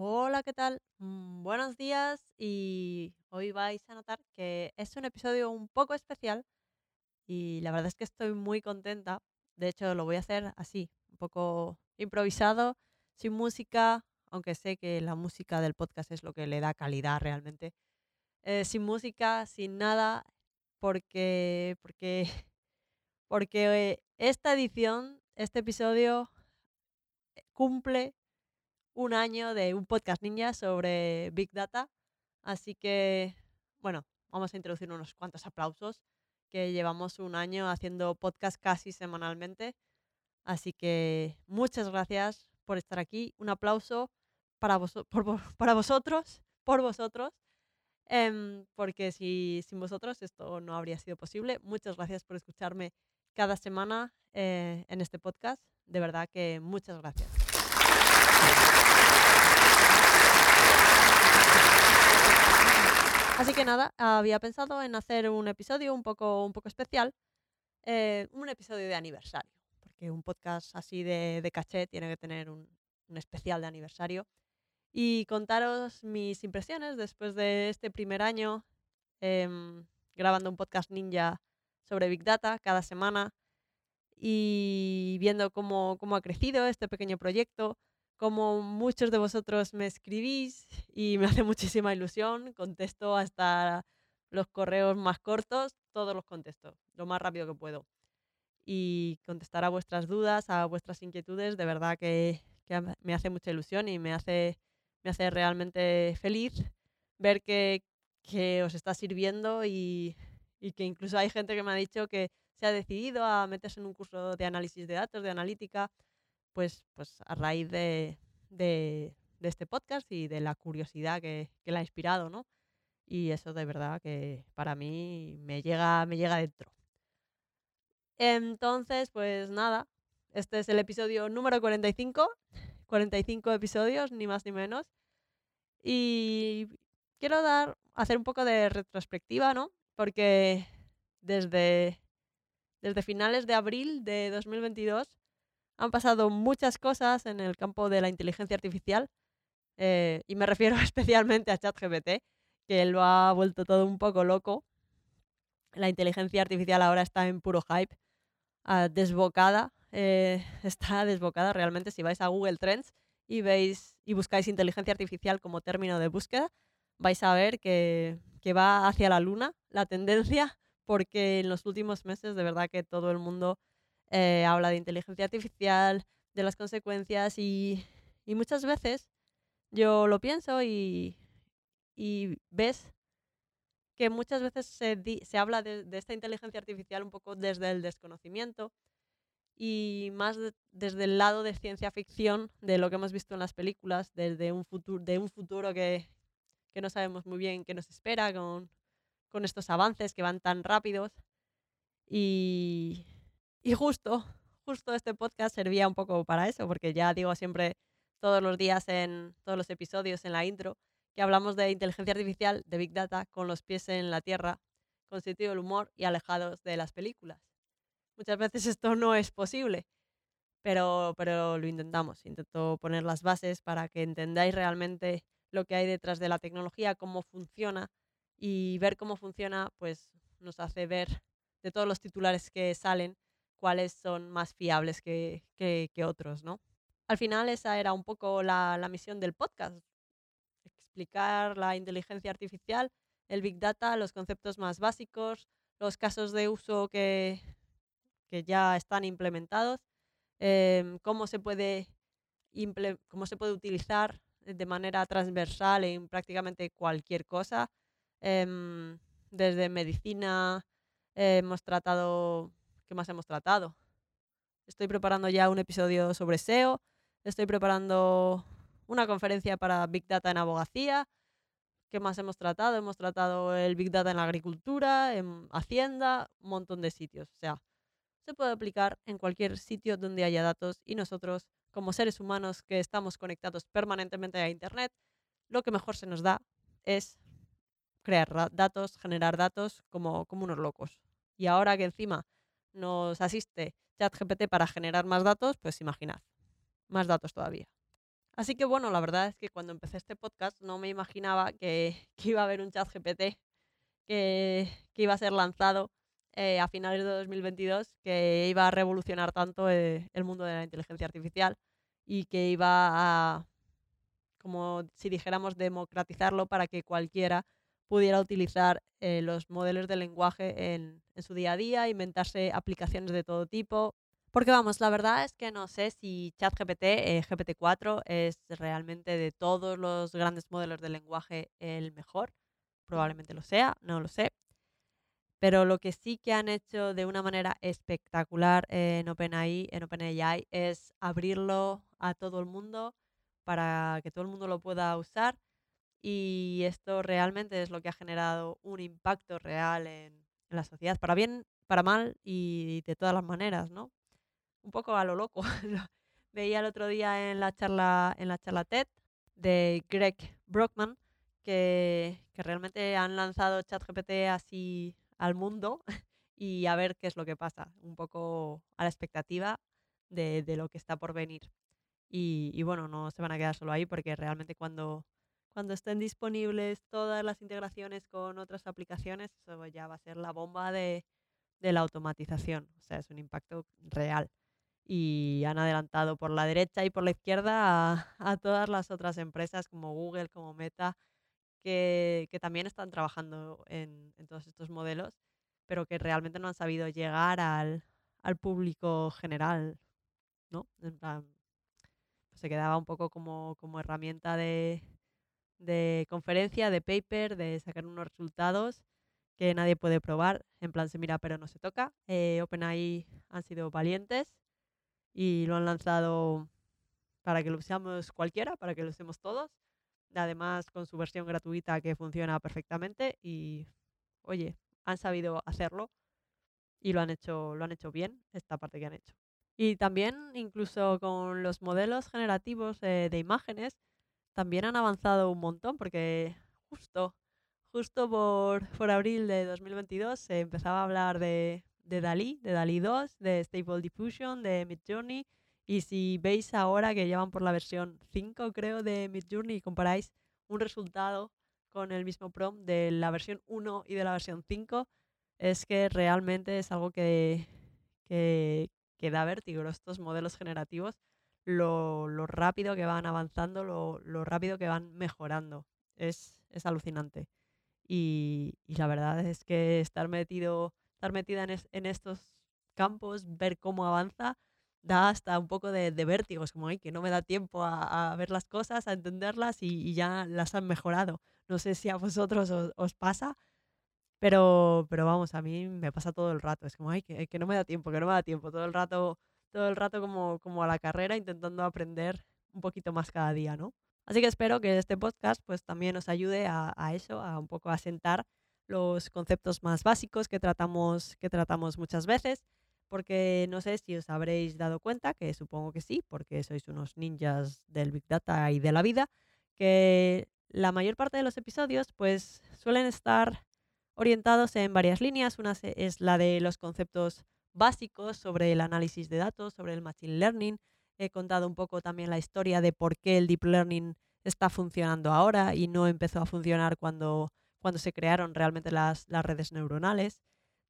Hola, ¿qué tal? Mm, buenos días y hoy vais a notar que es un episodio un poco especial y la verdad es que estoy muy contenta. De hecho, lo voy a hacer así, un poco improvisado, sin música, aunque sé que la música del podcast es lo que le da calidad realmente. Eh, sin música, sin nada, porque, porque, porque eh, esta edición, este episodio eh, cumple un año de un podcast ninja sobre Big Data. Así que, bueno, vamos a introducir unos cuantos aplausos, que llevamos un año haciendo podcast casi semanalmente. Así que muchas gracias por estar aquí. Un aplauso para, vosotros, por vosotros, em, porque si, sin vosotros esto no habría sido posible. Muchas gracias por escucharme cada semana eh, en este podcast. De verdad que muchas gracias. Así que nada, había pensado en hacer un episodio un poco, un poco especial, eh, un episodio de aniversario, porque un podcast así de, de caché tiene que tener un, especial de aniversario. Y contaros mis impresiones después de este primer año em, grabando un podcast ninja sobre Big Data cada semana y viendo cómo, cómo ha crecido este pequeño proyecto, como muchos de vosotros me escribís y me hace muchísima ilusión, contesto hasta los correos más cortos, todos los contesto, lo más rápido que puedo. Y contestar a vuestras dudas, a vuestras inquietudes, de verdad que, me hace mucha ilusión y me hace, me hace realmente feliz ver que, que os está sirviendo y, y que incluso hay gente que me ha dicho que se ha decidido a meterse en un curso de análisis de datos, de analítica, pues, pues a raíz de, de, de este podcast y de la curiosidad que, que la ha inspirado, ¿no? Y eso de verdad que para mí me llega, me llega dentro. Entonces, pues nada, este es el episodio número 45, 45 episodios, ni más ni menos. Y quiero dar, hacer un poco de retrospectiva, ¿no? Porque desde, desde finales de abril de 2022 han pasado muchas cosas en el campo de la inteligencia artificial. eh, y me refiero especialmente a ChatGPT, que lo ha vuelto todo un poco loco. La inteligencia artificial ahora está en puro hype, ah, desbocada. eh, está desbocada realmente si vais a Google Trends y veis y buscáis inteligencia artificial como término de búsqueda, vais a ver que, que va hacia la luna la tendencia, porque en los últimos meses de verdad que todo el mundo eh, habla de inteligencia artificial, de las consecuencias y, y muchas veces yo lo pienso y, y ves que muchas veces se, di- se habla de, de esta inteligencia artificial un poco desde el desconocimiento y más de- desde el lado de ciencia ficción, de lo que hemos visto en las películas, desde un futuro, de un futuro que, que no sabemos muy bien qué nos espera con, con estos avances que van tan rápidos. Y, y justo, justo este podcast servía un poco para eso, porque ya digo siempre todos los días en todos los episodios en la intro que hablamos de inteligencia artificial, de Big Data, con los pies en la tierra, con sentido del humor y alejados de las películas. Muchas veces esto no es posible, pero, pero lo intentamos. Intento poner las bases para que entendáis realmente lo que hay detrás de la tecnología, cómo funciona y ver cómo funciona, pues nos hace ver de todos los titulares que salen cuáles son más fiables que, que- que otros, ¿no? Al final esa era un poco la, la misión del podcast, explicar la inteligencia artificial, el big data, los conceptos más básicos, los casos de uso que, que ya están implementados, em, cómo se puede imple- cómo se puede utilizar de manera transversal en prácticamente cualquier cosa. em, desde medicina eh, hemos tratado, ¿qué más hemos tratado? Estoy preparando ya un episodio sobre SEO, estoy preparando una conferencia para Big Data en abogacía. ¿Qué más hemos tratado? Hemos tratado el Big Data en la agricultura, en Hacienda, un montón de sitios. O sea, se puede aplicar en cualquier sitio donde haya datos y nosotros, como seres humanos que estamos conectados permanentemente a Internet, lo que mejor se nos da es crear datos, generar datos como unos locos. Y ahora que encima nos asiste ChatGPT para generar más datos, pues imaginad, más datos todavía. Así que bueno, la verdad es que cuando empecé este podcast no me imaginaba que, que iba a haber un chat GPT que, que iba a ser lanzado eh, a finales de 2022, que iba a revolucionar tanto eh, el mundo de la inteligencia artificial y que iba a, como si dijéramos, democratizarlo para que cualquiera pudiera utilizar eh, los modelos de lenguaje en, su día a día, inventarse aplicaciones de todo tipo, porque vamos, la verdad es que no sé si ChatGPT, eh, GPT-4, es realmente de todos los grandes modelos de lenguaje el mejor. Probablemente lo sea, no lo sé. Pero lo que sí que han hecho de una manera espectacular en OpenAI, en OpenAI, es abrirlo a todo el mundo para que todo el mundo lo pueda usar. Y esto realmente es lo que ha generado un impacto real en, en la sociedad, para bien, para mal y de todas las maneras, ¿no? un poco a lo loco. Veía el otro día en la charla, en la charla TED de Greg Brockman que, que realmente han lanzado ChatGPT así al mundo y a ver qué es lo que pasa, un poco a la expectativa de, de lo que está por venir. Y, y, bueno, no se van a quedar solo ahí porque realmente cuando, cuando estén disponibles todas las integraciones con otras aplicaciones, eso ya va a ser la bomba de, de la automatización. O sea, es un impacto real y han adelantado por la derecha y por la izquierda a, todas las otras empresas como Google, como Meta, que, que también están trabajando en, en, todos estos modelos, pero que realmente no han sabido llegar al, al público general, ¿no? En plan, pues se quedaba un poco como, como herramienta de, de conferencia, de paper, de sacar unos resultados que nadie puede probar. En plan, se mira pero no se toca. Eh, OpenAI han sido valientes y lo han lanzado para que lo usemos cualquiera, para que lo usemos todos. Además, con su versión gratuita que funciona perfectamente y, oye, han sabido hacerlo y lo han hecho, lo han hecho bien, esta parte que han hecho. Y también, incluso con los modelos generativos de, de imágenes, también han avanzado un montón porque justo, justo por, por abril de 2022 se empezaba a hablar de, de Dalí, de Dalí 2, de Stable Diffusion, de Midjourney. Y si veis ahora que llevan por la versión 5, creo, de Midjourney y comparáis un resultado con el mismo prompt de la versión 1 y de la versión 5, es que realmente es algo que, que, que da vértigo estos modelos generativos, lo, rápido que van avanzando, lo, rápido que van mejorando. Es, alucinante. Y, la verdad es que estar metido estar metida en, es, en estos campos, ver cómo avanza, da hasta un poco de, de vértigo. Es como Ay, que no me da tiempo a, ver las cosas, a entenderlas y, ya las han mejorado. No sé si a vosotros os, pasa, pero, pero vamos, a mí me pasa todo el rato. Es como, ay, que, que no me da tiempo, que no me da tiempo. Todo el rato, todo el rato como, como a la carrera intentando aprender un poquito más cada día, ¿no? Así que espero que este podcast pues también os ayude a, a eso, a un poco a sentar los conceptos más básicos que tratamos, que tratamos muchas veces, porque no sé si os habréis dado cuenta, que supongo que sí, porque sois unos ninjas del Big Data y de la vida, que la mayor parte de los episodios pues suelen estar orientados en varias líneas. Una es la de los conceptos básicos sobre el análisis de datos, sobre el machine learning. He contado un poco también la historia de por qué el deep learning está funcionando ahora y no empezó a funcionar cuando cuando se crearon realmente las, las redes neuronales,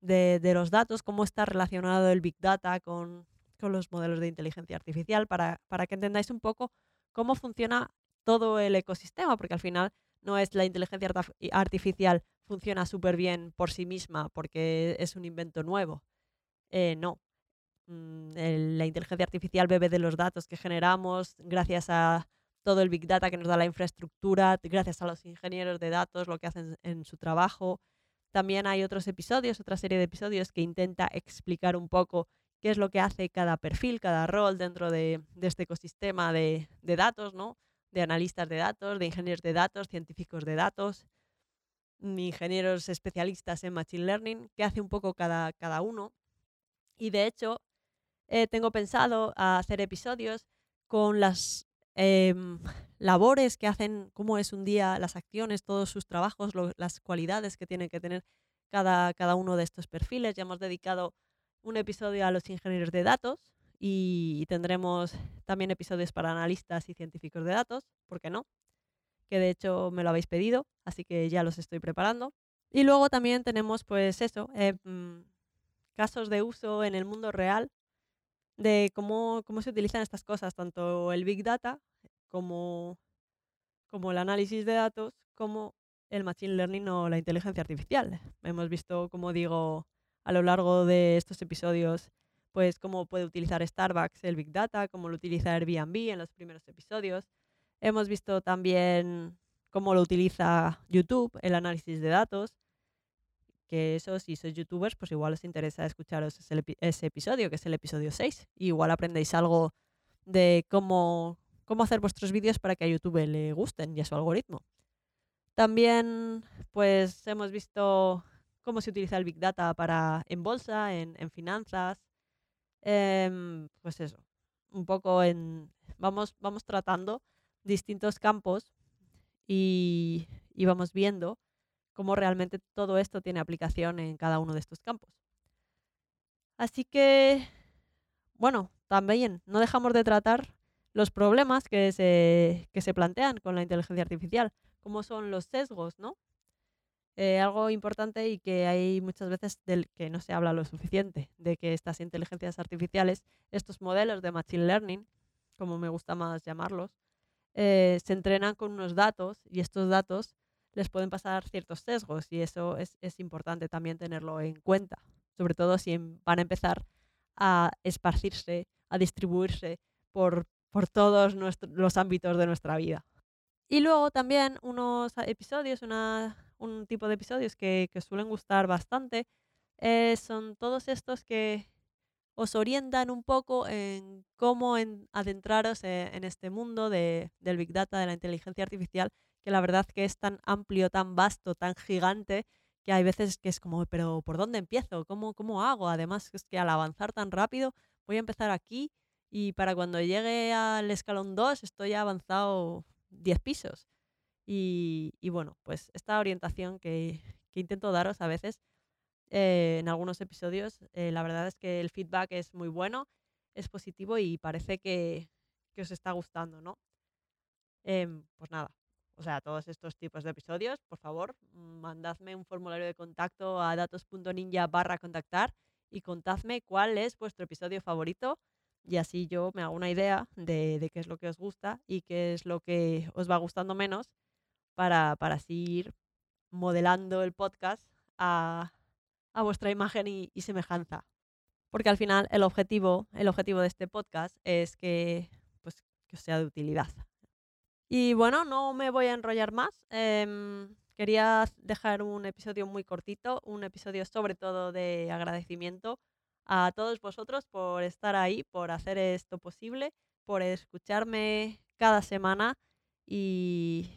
de, los datos, cómo está relacionado el Big Data con, con los modelos de inteligencia artificial, para, para que entendáis un poco cómo funciona todo el ecosistema, porque al final no es la inteligencia artificial funciona súper bien por sí misma porque es un invento nuevo. Eh, no. Mm, la inteligencia artificial bebe de los datos que generamos gracias a todo el Big Data que nos da la infraestructura, gracias a los ingenieros de datos, lo que hacen en su trabajo. También hay otros episodios, otra serie de episodios que intenta explicar un poco qué es lo que hace cada perfil, cada rol dentro de, este ecosistema de, de, datos, ¿no? De analistas de datos, de ingenieros de datos, científicos de datos, ingenieros especialistas en Machine Learning, qué hace un poco cada, cada uno. Y de hecho, eh, tengo pensado hacer episodios con las eh, labores que hacen, cómo es un día, las acciones, todos sus trabajos, las cualidades que tiene que tener cada, cada uno de estos perfiles. Ya hemos dedicado un episodio a los ingenieros de datos y tendremos también episodios para analistas y científicos de datos, ¿por qué no? Que de hecho me lo habéis pedido, así que ya los estoy preparando. Y luego también tenemos pues eso, eh, casos de uso en el mundo real de cómo, cómo se utilizan estas cosas, tanto el Big Data como, como el análisis de datos, como el Machine Learning o la inteligencia artificial. Hemos visto, como digo, a lo largo de estos episodios, pues cómo puede utilizar Starbucks el Big Data, cómo lo utiliza Airbnb en los primeros episodios. Hemos visto también cómo lo utiliza YouTube, el análisis de datos, que eso, si sois youtubers, pues igual os interesa escucharos ese, episodio, que es el episodio 6. Y igual aprendéis algo de cómo, cómo hacer vuestros vídeos para que a YouTube le gusten y a su algoritmo. También, pues hemos visto cómo se utiliza el Big Data para en bolsa, en, finanzas. Em, pues eso, un poco en... Vamos, vamos tratando distintos campos y, y vamos viendo cómo realmente todo esto tiene aplicación en cada uno de estos campos. Así que, bueno, también no dejamos de tratar los problemas que se, que se plantean con la inteligencia artificial, como son los sesgos, ¿no? Eh, algo importante y que hay muchas veces del que no se habla lo suficiente, de que estas inteligencias artificiales, estos modelos de Machine Learning, como me gusta más llamarlos, eh, se entrenan con unos datos y estos datos les pueden pasar ciertos sesgos y eso es, importante también tenerlo en cuenta, sobre todo si em, van a empezar a esparcirse, a distribuirse por, por todos los ámbitos de nuestra vida. Y luego también unos episodios, un tipo de episodios que, suelen gustar bastante, eh, son todos estos que os orientan un poco en cómo adentraros eh, en este mundo del Big Data, de la inteligencia artificial que la verdad que es tan amplio, tan vasto, tan gigante, que hay veces que es como, pero ¿por dónde empiezo? ¿Cómo, cómo hago? Además, es que al avanzar tan rápido, voy a empezar aquí y para cuando llegue al escalón 2 estoy avanzado 10 pisos. Y, bueno, pues esta orientación que, intento daros a veces eh, en algunos episodios, eh, la verdad es que el feedback es muy bueno, es positivo y parece que, os está gustando, ¿no? Em, pues nada, o sea, todos estos tipos de episodios, por favor, mandadme un formulario de contacto a datos.ninja barra contactar y contadme cuál es vuestro episodio favorito y así yo me hago una idea de, qué es lo que os gusta y qué es lo que os va gustando menos para, para así ir modelando el podcast a, vuestra imagen y, y, semejanza. Porque al final el objetivo, el objetivo de este podcast es que, pues, que os sea de utilidad. Y bueno, no me voy a enrollar más. Em, quería dejar un episodio muy cortito, un episodio sobre todo de agradecimiento a todos vosotros por estar ahí, por hacer esto posible, por escucharme cada semana y,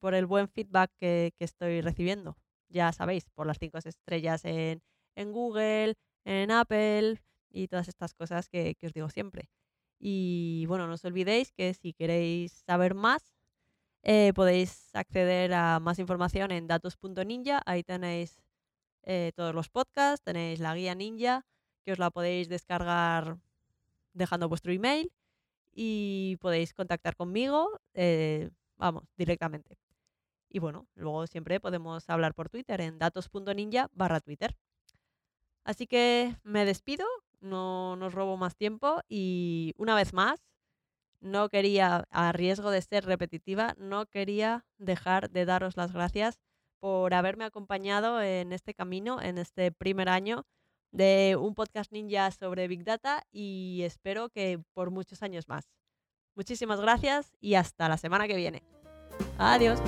por el buen feedback que, estoy recibiendo. Ya sabéis, por las cinco estrellas en, Google, en Apple y todas estas cosas que os digo siempre. Y bueno, no os olvidéis que si queréis saber más, eh, podéis acceder a más información en datos.ninja. Ahí tenéis eh, todos los podcasts, tenéis la guía ninja, que os la podéis descargar dejando vuestro email y podéis contactar conmigo, eh, vamos, directamente. Y bueno, luego siempre podemos hablar por Twitter en datos.ninja barra Twitter. Así que me despido no nos robo más tiempo y una vez más, no quería, a riesgo de ser repetitiva, no quería dejar de daros las gracias por haberme acompañado en este camino, en este primer año de un podcast ninja sobre Big Data y espero que por muchos años más. Muchísimas gracias y hasta la semana que viene. Adiós.